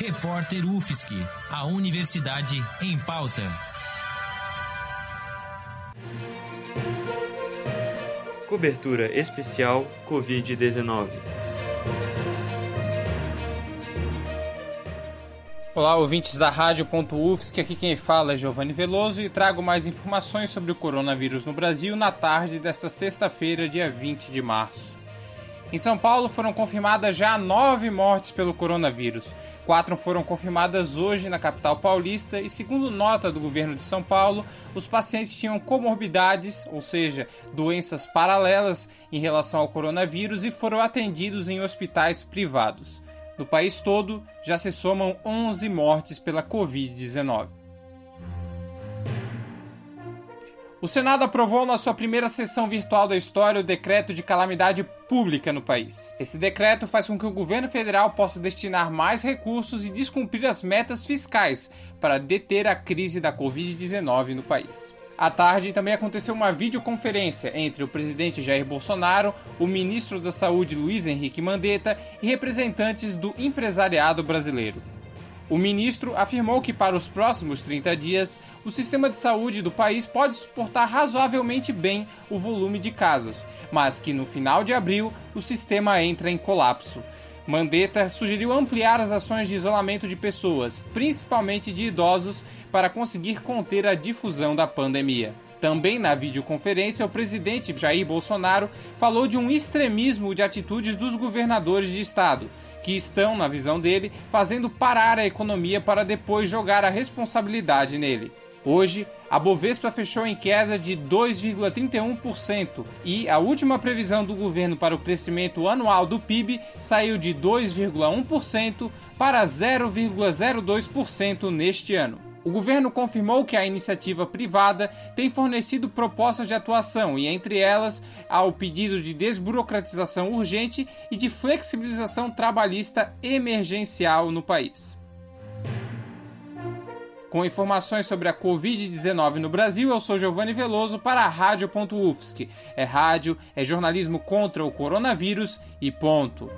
Repórter UFSC, a Universidade em Pauta. Cobertura especial Covid-19. Olá, ouvintes da Rádio.UFSC, aqui quem fala é Giovanni Veloso e trago mais informações sobre o coronavírus no Brasil na tarde desta sexta-feira, dia 20 de março. Em São Paulo foram confirmadas já nove mortes pelo coronavírus. Quatro foram confirmadas hoje na capital paulista e, segundo nota do governo de São Paulo, os pacientes tinham comorbidades, ou seja, doenças paralelas em relação ao coronavírus e foram atendidos em hospitais privados. No país todo, já se somam 11 mortes pela Covid-19. O Senado aprovou na sua primeira sessão virtual da história o decreto de calamidade pública no país. Esse decreto faz com que o governo federal possa destinar mais recursos e descumprir as metas fiscais para deter a crise da Covid-19 no país. À tarde também aconteceu uma videoconferência entre o presidente Jair Bolsonaro, o ministro da Saúde Luiz Henrique Mandetta e representantes do empresariado brasileiro. O ministro afirmou que para os próximos 30 dias, o sistema de saúde do país pode suportar razoavelmente bem o volume de casos, mas que no final de abril o sistema entra em colapso. Mandetta sugeriu ampliar as ações de isolamento de pessoas, principalmente de idosos, para conseguir conter a difusão da pandemia. Também na videoconferência, o presidente Jair Bolsonaro falou de um extremismo de atitudes dos governadores de estado, que estão, na visão dele, fazendo parar a economia para depois jogar a responsabilidade nele. Hoje, a Bovespa fechou em queda de 2,31% e a última previsão do governo para o crescimento anual do PIB saiu de 2,1% para 0,02% neste ano. O governo confirmou que a iniciativa privada tem fornecido propostas de atuação e, entre elas, há o pedido de desburocratização urgente e de flexibilização trabalhista emergencial no país. Com informações sobre a Covid-19 no Brasil, eu sou Giovanni Veloso para a Rádio.UFSC. É rádio, é jornalismo contra o coronavírus e ponto.